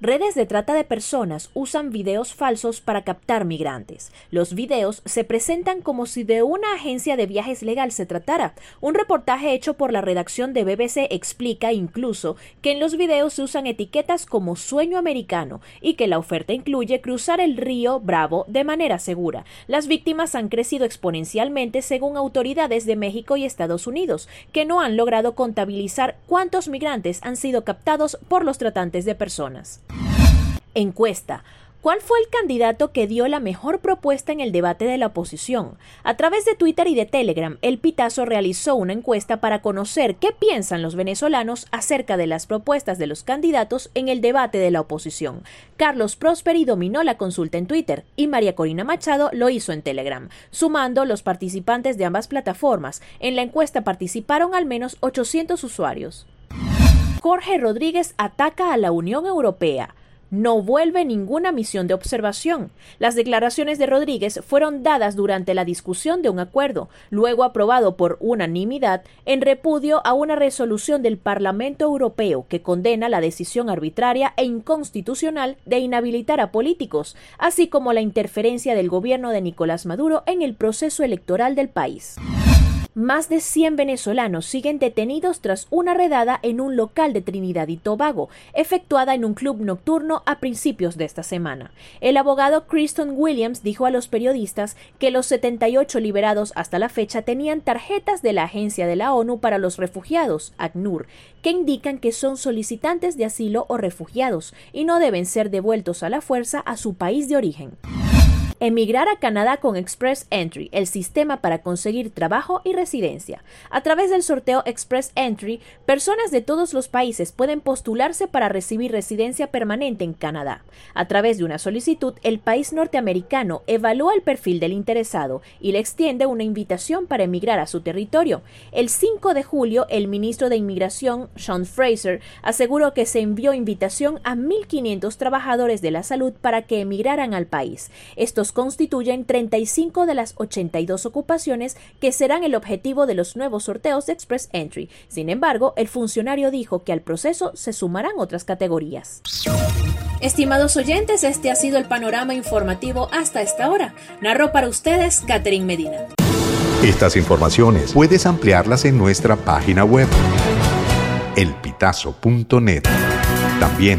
Redes de trata de personas usan videos falsos para captar migrantes. Los videos se presentan como si de una agencia de viajes legal se tratara. Un reportaje hecho por la redacción de BBC explica incluso que en los videos se usan etiquetas como sueño americano y que la oferta incluye cruzar el río Bravo de manera segura. Las víctimas han crecido exponencialmente según autoridades de México y Estados Unidos, que no han logrado contabilizar cuántos migrantes han sido captados por los tratantes de personas. Encuesta. ¿Cuál fue el candidato que dio la mejor propuesta en el debate de la oposición? A través de Twitter y de Telegram, El Pitazo realizó una encuesta para conocer qué piensan los venezolanos acerca de las propuestas de los candidatos en el debate de la oposición. Carlos Prosperi dominó la consulta en Twitter y María Corina Machado lo hizo en Telegram. Sumando los participantes de ambas plataformas, en la encuesta participaron al menos 800 usuarios. Jorge Rodríguez ataca a la Unión Europea no vuelve ninguna misión de observación. Las declaraciones de Rodríguez fueron dadas durante la discusión de un acuerdo, luego aprobado por unanimidad, en repudio a una resolución del Parlamento Europeo que condena la decisión arbitraria e inconstitucional de inhabilitar a políticos, así como la interferencia del gobierno de Nicolás Maduro en el proceso electoral del país. Más de 100 venezolanos siguen detenidos tras una redada en un local de Trinidad y Tobago, efectuada en un club nocturno a principios de esta semana. El abogado Kristen Williams dijo a los periodistas que los 78 liberados hasta la fecha tenían tarjetas de la Agencia de la ONU para los Refugiados, ACNUR, que indican que son solicitantes de asilo o refugiados y no deben ser devueltos a la fuerza a su país de origen. Emigrar a Canadá con Express Entry, el sistema para conseguir trabajo y residencia. A través del sorteo Express Entry, personas de todos los países pueden postularse para recibir residencia permanente en Canadá. A través de una solicitud, el país norteamericano evalúa el perfil del interesado y le extiende una invitación para emigrar a su territorio. El 5 de julio, el ministro de Inmigración, Sean Fraser, aseguró que se envió invitación a 1.500 trabajadores de la salud para que emigraran al país. Estos constituyen 35 de las 82 ocupaciones que serán el objetivo de los nuevos sorteos de Express Entry. Sin embargo, el funcionario dijo que al proceso se sumarán otras categorías. Estimados oyentes, este ha sido el panorama informativo hasta esta hora. Narró para ustedes Catherine Medina. Estas informaciones puedes ampliarlas en nuestra página web elpitazo.net. También